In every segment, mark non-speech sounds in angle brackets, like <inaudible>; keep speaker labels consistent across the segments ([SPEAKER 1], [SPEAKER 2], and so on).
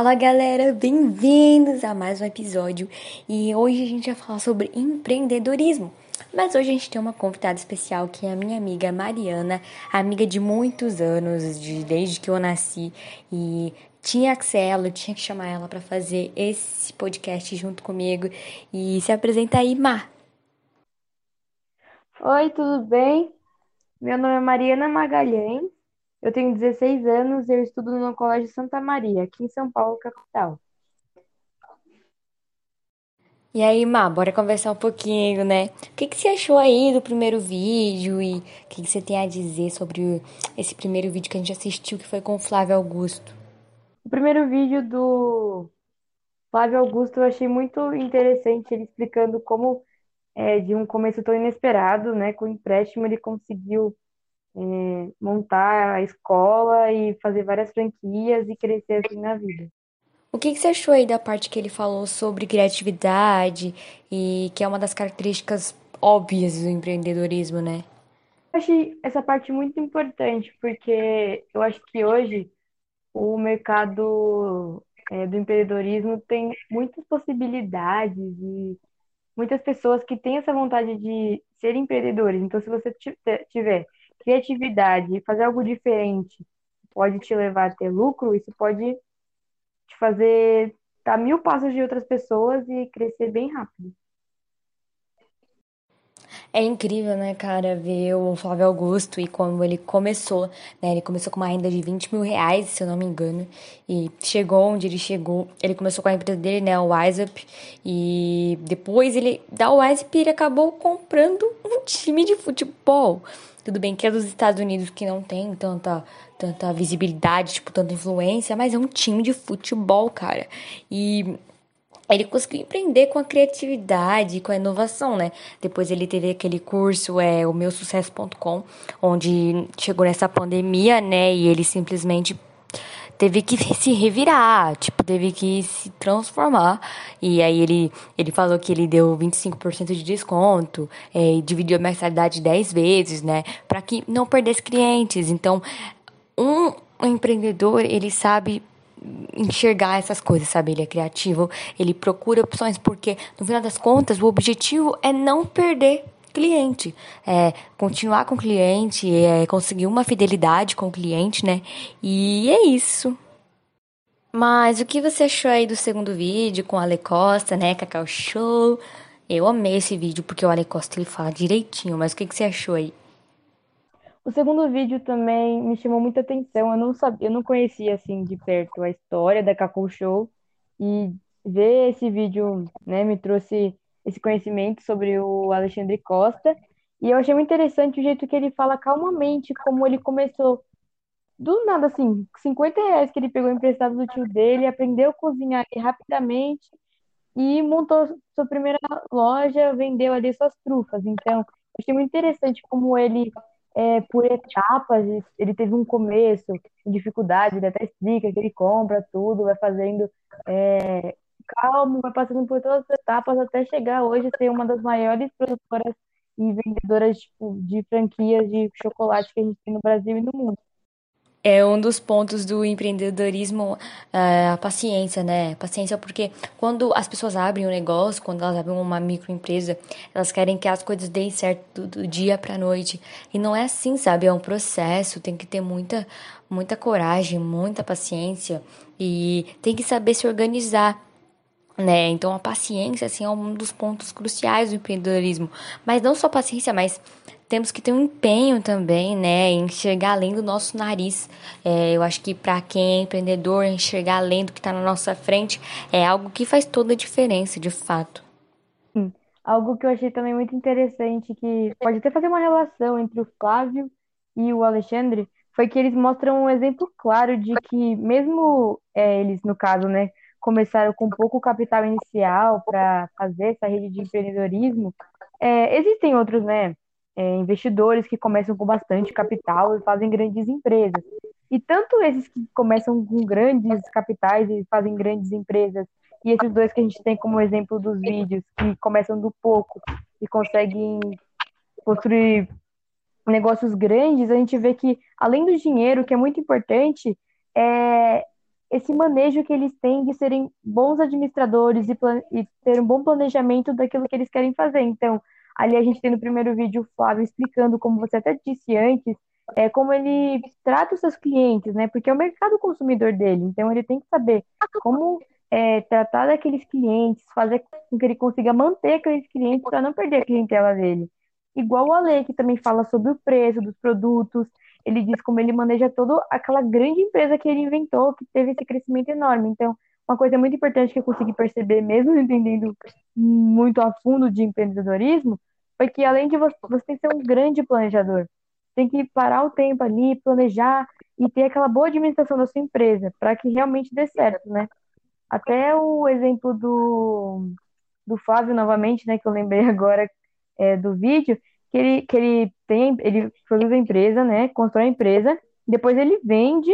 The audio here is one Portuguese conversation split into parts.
[SPEAKER 1] Fala galera, bem-vindos a mais um episódio e hoje a gente vai falar sobre empreendedorismo. Mas hoje a gente tem uma convidada especial que é a minha amiga Mariana, amiga de muitos anos, de, desde que eu nasci e tinha que ser ela, tinha que chamar ela para fazer esse podcast junto comigo e se apresenta aí, Mar.
[SPEAKER 2] Oi, tudo bem? Meu nome é Mariana Magalhães, eu tenho 16 anos e eu estudo no Colégio Santa Maria, aqui em São Paulo, capital.
[SPEAKER 1] E aí, Má, bora conversar um pouquinho, né? O que, que você achou aí do primeiro vídeo e o que, que você tem a dizer sobre esse primeiro vídeo que a gente assistiu, que foi com o Flávio Augusto?
[SPEAKER 2] O primeiro vídeo do Flávio Augusto eu achei muito interessante, ele explicando como, é, de um começo tão inesperado, né, com o empréstimo, ele conseguiu é, montar a escola e fazer várias franquias e crescer assim na vida.
[SPEAKER 1] O que, que você achou aí da parte que ele falou sobre criatividade e que é uma das características óbvias do empreendedorismo, né?
[SPEAKER 2] Eu achei essa parte muito importante, porque eu acho que hoje o mercado é, do empreendedorismo tem muitas possibilidades e muitas pessoas que têm essa vontade de ser empreendedores. Então, se você tiver criatividade fazer algo diferente pode te levar a ter lucro, isso pode te fazer dar mil passos de outras pessoas e crescer bem rápido.
[SPEAKER 1] É incrível, né, cara, ver o Flávio Augusto e como ele começou, né? Ele começou com uma renda de 20 mil reais, se eu não me engano, e chegou onde ele chegou. Ele começou com a empresa dele, né, o WiseUp, e depois ele, da WiseUp, ele acabou comprando um time de futebol. Tudo bem que é dos Estados Unidos que não tem tanta, tanta visibilidade, tipo, tanta influência, mas é um time de futebol, cara. E ele conseguiu empreender com a criatividade, com a inovação, né? Depois ele teve aquele curso, é o meu sucesso.com, onde chegou nessa pandemia, né? E ele simplesmente teve que <laughs> se revirar, tipo, teve que se transformar. E aí ele, ele falou que ele deu 25% de desconto, é, e dividiu a mensalidade 10 vezes, né? Para que não perdesse clientes. Então, um empreendedor, ele sabe enxergar essas coisas, sabe? Ele é criativo, ele procura opções, porque no final das contas o objetivo é não perder cliente, é continuar com o cliente, é conseguir uma fidelidade com o cliente, né? E é isso. Mas o que você achou aí do segundo vídeo com o Ale Costa, né? Cacau Show. Eu amei esse vídeo porque o Ale Costa ele fala direitinho, mas o que, que você achou aí?
[SPEAKER 2] O segundo vídeo também me chamou muita atenção. Eu não sabia, eu não conhecia assim de perto a história da Cacau Show e ver esse vídeo, né, me trouxe esse conhecimento sobre o Alexandre Costa. E eu achei muito interessante o jeito que ele fala calmamente como ele começou. Do nada, assim, 50 reais que ele pegou emprestado do tio dele, aprendeu a cozinhar rapidamente e montou sua primeira loja, vendeu ali suas trufas. Então, achei muito interessante como ele é, por etapas, ele teve um começo, dificuldade, ele até explica que ele compra tudo, vai fazendo é, calmo, vai passando por todas as etapas até chegar hoje a ser uma das maiores produtoras e vendedoras tipo, de franquias de chocolate que a gente tem no Brasil e no mundo
[SPEAKER 1] é um dos pontos do empreendedorismo é, a paciência, né? Paciência porque quando as pessoas abrem um negócio, quando elas abrem uma microempresa, elas querem que as coisas deem certo do dia para noite. E não é assim, sabe? É um processo, tem que ter muita muita coragem, muita paciência e tem que saber se organizar. Né? Então a paciência assim é um dos pontos cruciais do empreendedorismo, mas não só paciência, mas temos que ter um empenho também, né, em enxergar além do nosso nariz. É, eu acho que para quem é empreendedor, enxergar além do que está na nossa frente é algo que faz toda a diferença, de fato.
[SPEAKER 2] Sim. Algo que eu achei também muito interessante, que pode até fazer uma relação entre o Flávio e o Alexandre, foi que eles mostram um exemplo claro de que, mesmo é, eles, no caso, né, começaram com pouco capital inicial para fazer essa rede de empreendedorismo, é, existem outros, né, é, investidores que começam com bastante capital e fazem grandes empresas. E tanto esses que começam com grandes capitais e fazem grandes empresas, e esses dois que a gente tem como exemplo dos vídeos, que começam do pouco e conseguem construir negócios grandes, a gente vê que, além do dinheiro, que é muito importante, é esse manejo que eles têm de serem bons administradores e, e ter um bom planejamento daquilo que eles querem fazer. Então, ali a gente tem no primeiro vídeo o Flávio explicando, como você até disse antes, é, como ele trata os seus clientes, né? Porque é o mercado consumidor dele, então ele tem que saber como é, tratar daqueles clientes, fazer com que ele consiga manter aqueles clientes para não perder a clientela dele. Igual o Ale, que também fala sobre o preço dos produtos, ele diz como ele maneja toda aquela grande empresa que ele inventou, que teve esse crescimento enorme. Então, uma coisa muito importante que eu consegui perceber, mesmo entendendo muito a fundo de empreendedorismo, foi que além de você, você tem que ser um grande planejador. Tem que parar o tempo ali, planejar e ter aquela boa administração da sua empresa, para que realmente dê certo, né? Até o exemplo do, do Flávio, novamente, né, que eu lembrei <laughs> agora é, do vídeo, que ele, que ele tem, ele produz a empresa, né, constrói a empresa, depois ele vende,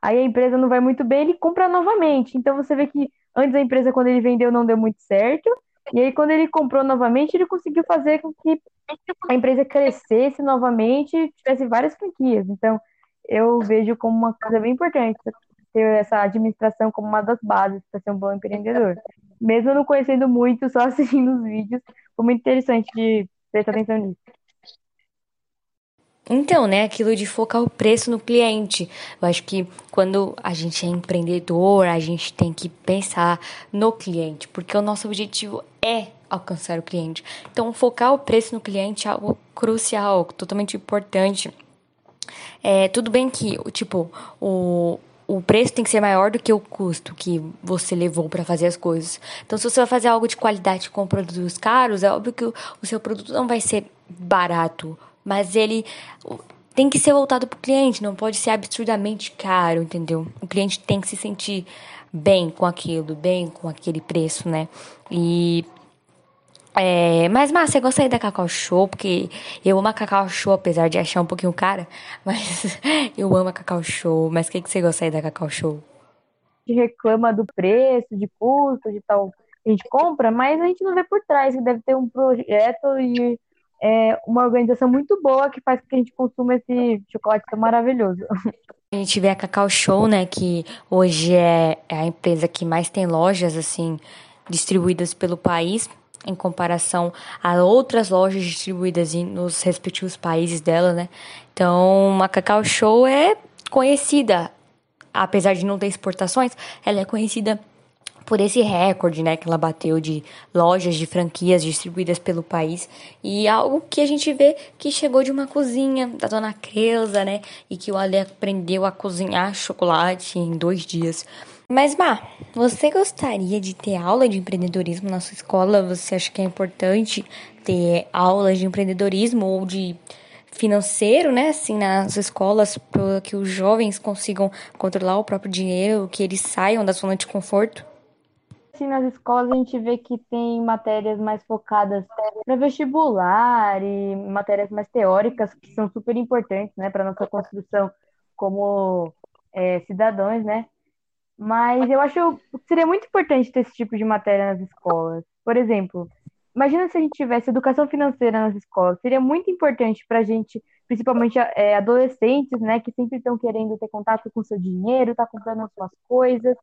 [SPEAKER 2] aí a empresa não vai muito bem, ele compra novamente. Então você vê que antes a empresa, quando ele vendeu, não deu muito certo, e aí quando ele comprou novamente, ele conseguiu fazer com que a empresa crescesse novamente e tivesse várias franquias. Então, eu vejo como uma coisa bem importante ter essa administração como uma das bases para ser um bom empreendedor. Mesmo não conhecendo muito, só <laughs> assistindo os vídeos, foi muito interessante de prestar atenção nisso.
[SPEAKER 1] Então, né, aquilo de focar o preço no cliente. Eu acho que quando a gente é empreendedor, a gente tem que pensar no cliente, porque o nosso objetivo é alcançar o cliente. Então, focar o preço no cliente é algo crucial, totalmente importante. É, tudo bem que, tipo, o, o preço tem que ser maior do que o custo que você levou para fazer as coisas. Então, se você vai fazer algo de qualidade com produtos caros, é óbvio que o, o seu produto não vai ser barato, mas ele tem que ser voltado para o cliente, não pode ser absurdamente caro, entendeu? O cliente tem que se sentir bem com aquilo, bem com aquele preço, né? E é, mas, Márcia, gosta aí da Cacau Show? Porque eu amo a Cacau Show, apesar de achar um pouquinho cara. <laughs> Mas eu amo a Cacau Show. Mas o que, que você gosta aí da Cacau Show?
[SPEAKER 2] A gente reclama do preço, de custo, de tal. A gente compra, mas a gente não vê por trás que deve ter um projeto e é, uma organização muito boa que faz com que a gente consuma esse chocolate tão maravilhoso.
[SPEAKER 1] A gente vê a Cacau Show, né? Que hoje é, é a empresa que mais tem lojas, assim, distribuídas pelo país em comparação a outras lojas distribuídas nos respectivos países dela, né? Então, a Cacau Show é conhecida, apesar de não ter exportações, ela é conhecida por esse recorde, né, que ela bateu de lojas de franquias distribuídas pelo país e algo que a gente vê que chegou de uma cozinha da dona Creuza, né, e que o Ale aprendeu a cozinhar chocolate em dois dias. Mas, Má, você gostaria de ter aula de empreendedorismo na sua escola? Você acha que é importante ter aulas de empreendedorismo ou de financeiro, né, assim, nas escolas, para que os jovens consigam controlar o próprio dinheiro, que eles saiam da zona de conforto?
[SPEAKER 2] Sim, nas escolas a gente vê que tem matérias mais focadas para vestibular e matérias mais teóricas que são super importantes, né, para nossa construção como é, cidadãos, né? Mas eu acho que seria muito importante ter esse tipo de matéria nas escolas. Por exemplo, imagina se a gente tivesse educação financeira nas escolas. Seria muito importante para a gente, principalmente é, adolescentes, né, que sempre estão querendo ter contato com seu dinheiro, tá comprando as suas coisas.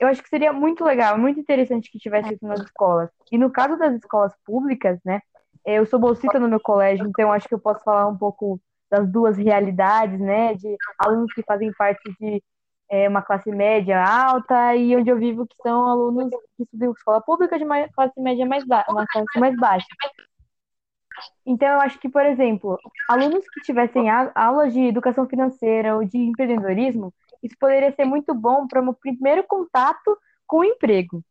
[SPEAKER 2] Eu acho que seria muito legal, muito interessante que tivesse isso nas escolas. E no caso das escolas públicas, né, eu sou bolsista no meu colégio, então acho que eu posso falar um pouco das duas realidades, né, de alunos que fazem parte de é, uma classe média alta e onde eu vivo que são alunos que estudam escola pública de uma classe média mais baixa, uma classe mais baixa. Então, eu acho que, por exemplo, alunos que tivessem aulas de educação financeira ou de empreendedorismo, isso poderia ser muito bom para o primeiro contato com o emprego.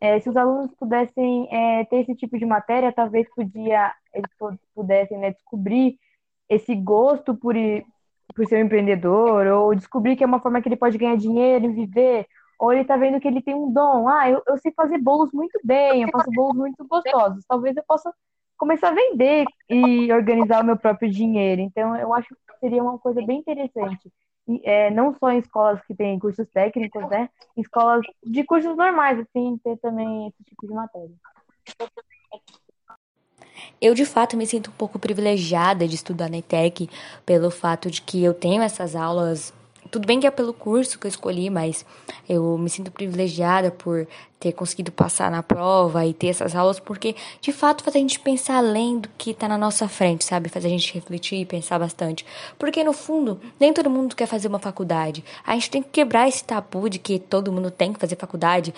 [SPEAKER 2] É, se os alunos pudessem é, ter esse tipo de matéria, talvez podia, eles pudessem né, descobrir esse gosto por, por ser um empreendedor, ou descobrir que é uma forma que ele pode ganhar dinheiro e viver, ou ele tá vendo que ele tem um dom. Ah, eu, eu sei fazer bolos muito bem, eu faço bolos muito gostosos. Talvez eu possa começar a vender e organizar o meu próprio dinheiro. Então, eu acho que seria uma coisa bem interessante. É, não só em escolas que têm cursos técnicos, né? Em escolas de cursos normais, assim, ter também esse tipo de matéria.
[SPEAKER 1] Eu, de fato, me sinto um pouco privilegiada de estudar na ETEC pelo fato de que eu tenho essas aulas tudo bem que é pelo curso que eu escolhi, mas eu me sinto privilegiada por ter conseguido passar na prova e ter essas aulas, porque de fato faz a gente pensar além do que está na nossa frente, sabe? Faz a gente refletir e pensar bastante. Porque no fundo, nem todo mundo quer fazer uma faculdade. A gente tem que quebrar esse tabu de que todo mundo tem que fazer faculdade.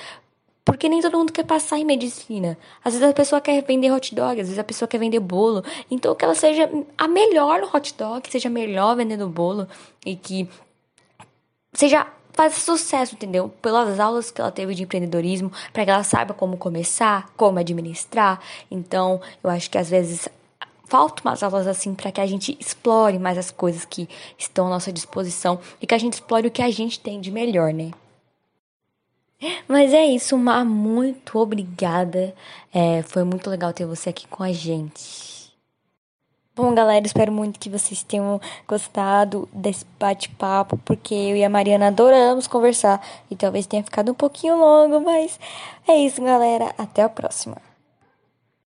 [SPEAKER 1] Porque nem todo mundo quer passar em medicina. Às vezes a pessoa quer vender hot dog, às vezes a pessoa quer vender bolo. Então que ela seja a melhor no hot dog, seja melhor vendendo bolo e que seja faça sucesso, entendeu? Pelas aulas que ela teve de empreendedorismo, para que ela saiba como começar, como administrar. Então, eu acho que às vezes faltam umas aulas assim para que a gente explore mais as coisas que estão à nossa disposição e que a gente explore o que a gente tem de melhor, né? Mas é isso, Mar, muito obrigada. É, foi muito legal ter você aqui com a gente. Bom, galera, espero muito que vocês tenham gostado desse bate-papo, porque eu e a Mariana adoramos conversar e talvez tenha ficado um pouquinho longo, mas é isso, galera. Até a próxima.